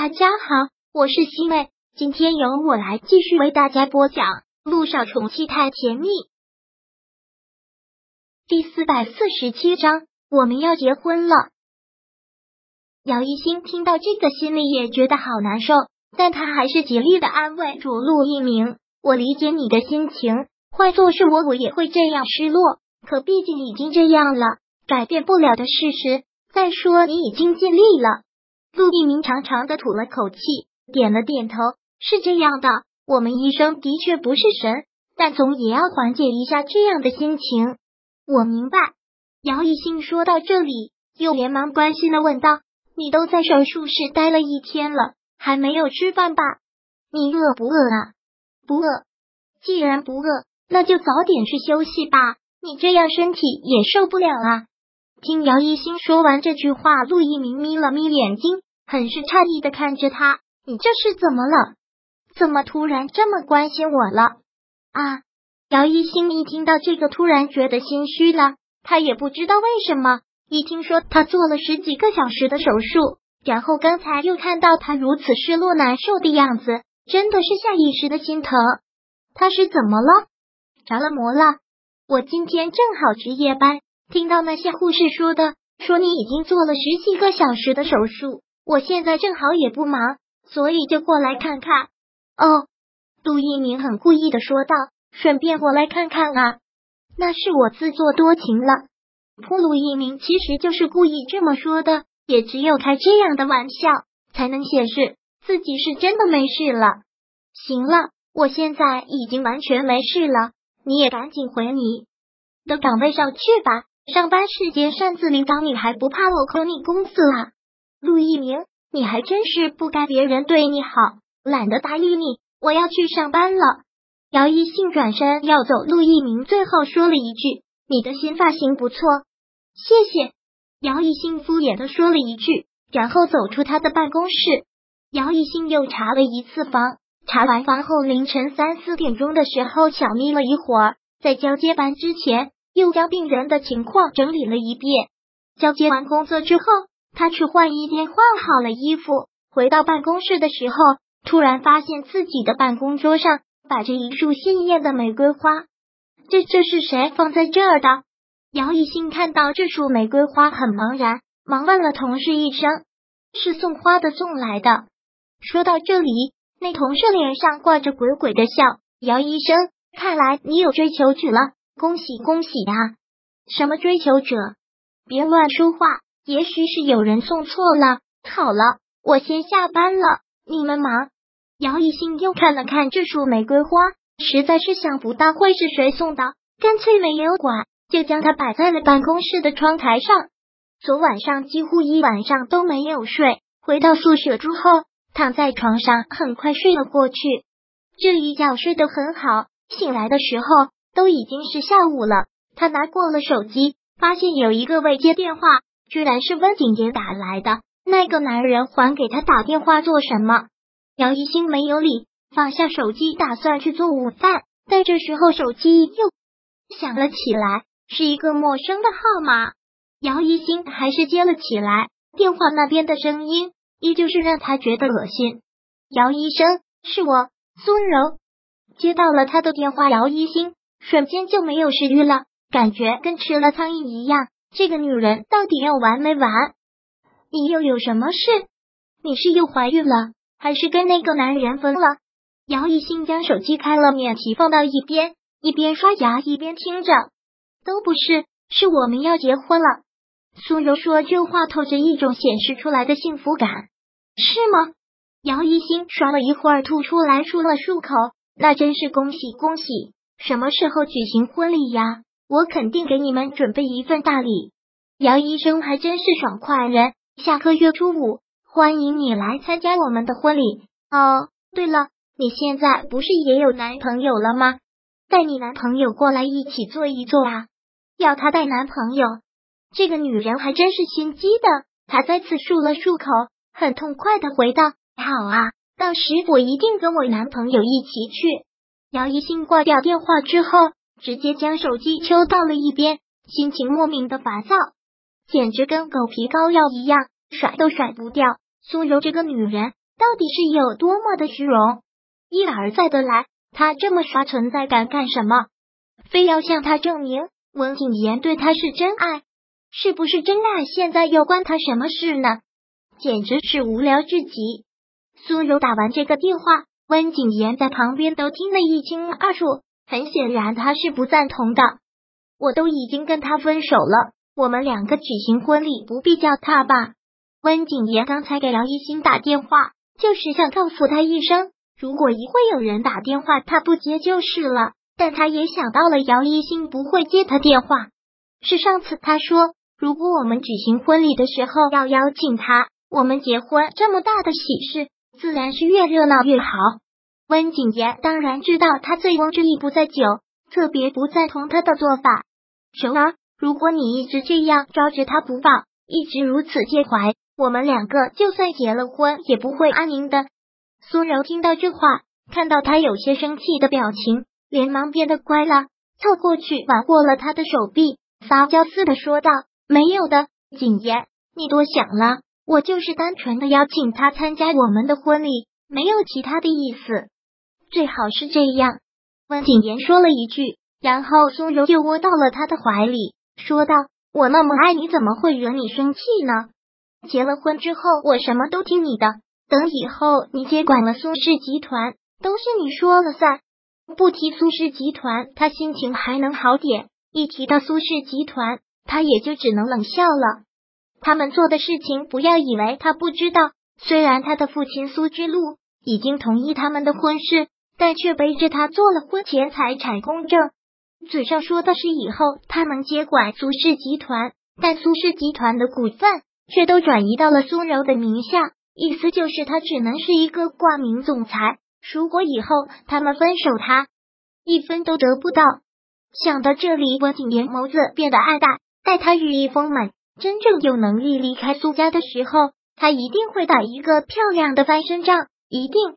大家好，我是西妹，今天由我来继续为大家播讲《路上宠妻太甜蜜》第四百四十七章。我们要结婚了。姚一新听到这个，心里也觉得好难受，但他还是极力的安慰着陆一鸣：“我理解你的心情，换做是我，我也会这样失落。可毕竟已经这样了，改变不了的事实。再说，你已经尽力了。”陆一鸣长长的吐了口气，点了点头。是这样的，我们医生的确不是神，但总也要缓解一下这样的心情。我明白。姚一兴说到这里，又连忙关心的问道：“你都在手术室待了一天了，还没有吃饭吧？你饿不饿啊？不饿。既然不饿，那就早点去休息吧。你这样身体也受不了啊。”听姚一兴说完这句话，陆一鸣眯了眯眼睛。很是诧异的看着他，你这是怎么了？怎么突然这么关心我了？啊！姚一新一听到这个，突然觉得心虚了。他也不知道为什么，一听说他做了十几个小时的手术，然后刚才又看到他如此失落难受的样子，真的是下意识的心疼。他是怎么了？着了魔了？我今天正好值夜班，听到那些护士说的，说你已经做了十几个小时的手术。我现在正好也不忙，所以就过来看看。哦，杜一鸣很故意的说道：“顺便过来看看啊。”那是我自作多情了。铺路一鸣其实就是故意这么说的，也只有开这样的玩笑，才能显示自己是真的没事了。行了，我现在已经完全没事了，你也赶紧回你的岗位上去吧。上班时间擅自领导，你还不怕我扣你工资啊？陆一鸣，你还真是不该别人对你好，懒得搭理你。我要去上班了。姚一信转身要走，陆一鸣最后说了一句：“你的新发型不错，谢谢。”姚一信敷衍的说了一句，然后走出他的办公室。姚一信又查了一次房，查完房后，凌晨三四点钟的时候，小眯了一会儿，在交接班之前，又将病人的情况整理了一遍。交接完工作之后。他去换衣间换好了衣服，回到办公室的时候，突然发现自己的办公桌上摆着一束鲜艳的玫瑰花。这这是谁放在这儿的？姚以兴看到这束玫瑰花很茫然，忙问了同事一声：“是送花的送来的。”说到这里，那同事脸上挂着鬼鬼的笑。姚医生，看来你有追求者了，恭喜恭喜呀！什么追求者？别乱说话。也许是有人送错了。好了，我先下班了，你们忙。姚一兴又看了看这束玫瑰花，实在是想不到会是谁送的，干脆没有管，就将它摆在了办公室的窗台上。昨晚上几乎一晚上都没有睡，回到宿舍之后，躺在床上很快睡了过去。这一觉睡得很好，醒来的时候都已经是下午了。他拿过了手机，发现有一个未接电话。居然是温景言打来的，那个男人还给他打电话做什么？姚一星没有理，放下手机，打算去做午饭。但这时候手机又响了起来，是一个陌生的号码。姚一星还是接了起来，电话那边的声音依旧是让他觉得恶心。姚医生，是我苏柔，接到了他的电话，姚一星瞬间就没有食欲了，感觉跟吃了苍蝇一样。这个女人到底要完没完？你又有什么事？你是又怀孕了，还是跟那个男人分了？姚一新将手机开了免提，放到一边，一边刷牙一边听着。都不是，是我们要结婚了。苏柔说这话透着一种显示出来的幸福感，是吗？姚一新刷了一会儿，吐出来漱了漱口。那真是恭喜恭喜！什么时候举行婚礼呀？我肯定给你们准备一份大礼。姚医生还真是爽快人，下个月初五欢迎你来参加我们的婚礼。哦，对了，你现在不是也有男朋友了吗？带你男朋友过来一起坐一坐啊！要他带男朋友，这个女人还真是心机的。她再次漱了漱口，很痛快的回道：“好啊，到时我一定跟我男朋友一起去。”姚一兴挂掉电话之后。直接将手机抽到了一边，心情莫名的烦躁，简直跟狗皮膏药一样，甩都甩不掉。苏柔这个女人到底是有多么的虚荣？一而再的来，他这么刷存在感干什么？非要向他证明温景言对他是真爱？是不是真爱？现在又关他什么事呢？简直是无聊至极。苏柔打完这个电话，温景言在旁边都听得一清二楚。很显然，他是不赞同的。我都已经跟他分手了，我们两个举行婚礼，不必叫他吧？温景言刚才给姚一新打电话，就是想告诉他一声，如果一会有人打电话，他不接就是了。但他也想到了姚一新不会接他电话，是上次他说，如果我们举行婚礼的时候要邀请他，我们结婚这么大的喜事，自然是越热闹越好。温景言当然知道他醉翁之意不在酒，特别不赞同他的做法。柔儿，如果你一直这样抓着他不放，一直如此介怀，我们两个就算结了婚也不会安宁的。苏柔听到这话，看到他有些生气的表情。连忙变得乖了，凑过去挽过了他的手臂，撒娇似的说道：“没有的，景言，你多想了，我就是单纯的邀请他参加我们的婚礼，没有其他的意思。最好是这样。”温景言说了一句，然后苏柔就窝到了他的怀里，说道：“我那么爱你，怎么会惹你生气呢？结了婚之后，我什么都听你的。等以后你接管了苏氏集团，都是你说了算。”不提苏氏集团，他心情还能好点；一提到苏氏集团，他也就只能冷笑了。他们做的事情，不要以为他不知道。虽然他的父亲苏之路已经同意他们的婚事，但却背着他做了婚前财产公证，嘴上说的是以后他能接管苏氏集团，但苏氏集团的股份却都转移到了苏柔的名下，意思就是他只能是一个挂名总裁。如果以后他们分手，他一分都得不到。想到这里，温景言眸子变得暗淡。待他羽翼丰满，真正有能力离开苏家的时候，他一定会打一个漂亮的翻身仗。一定。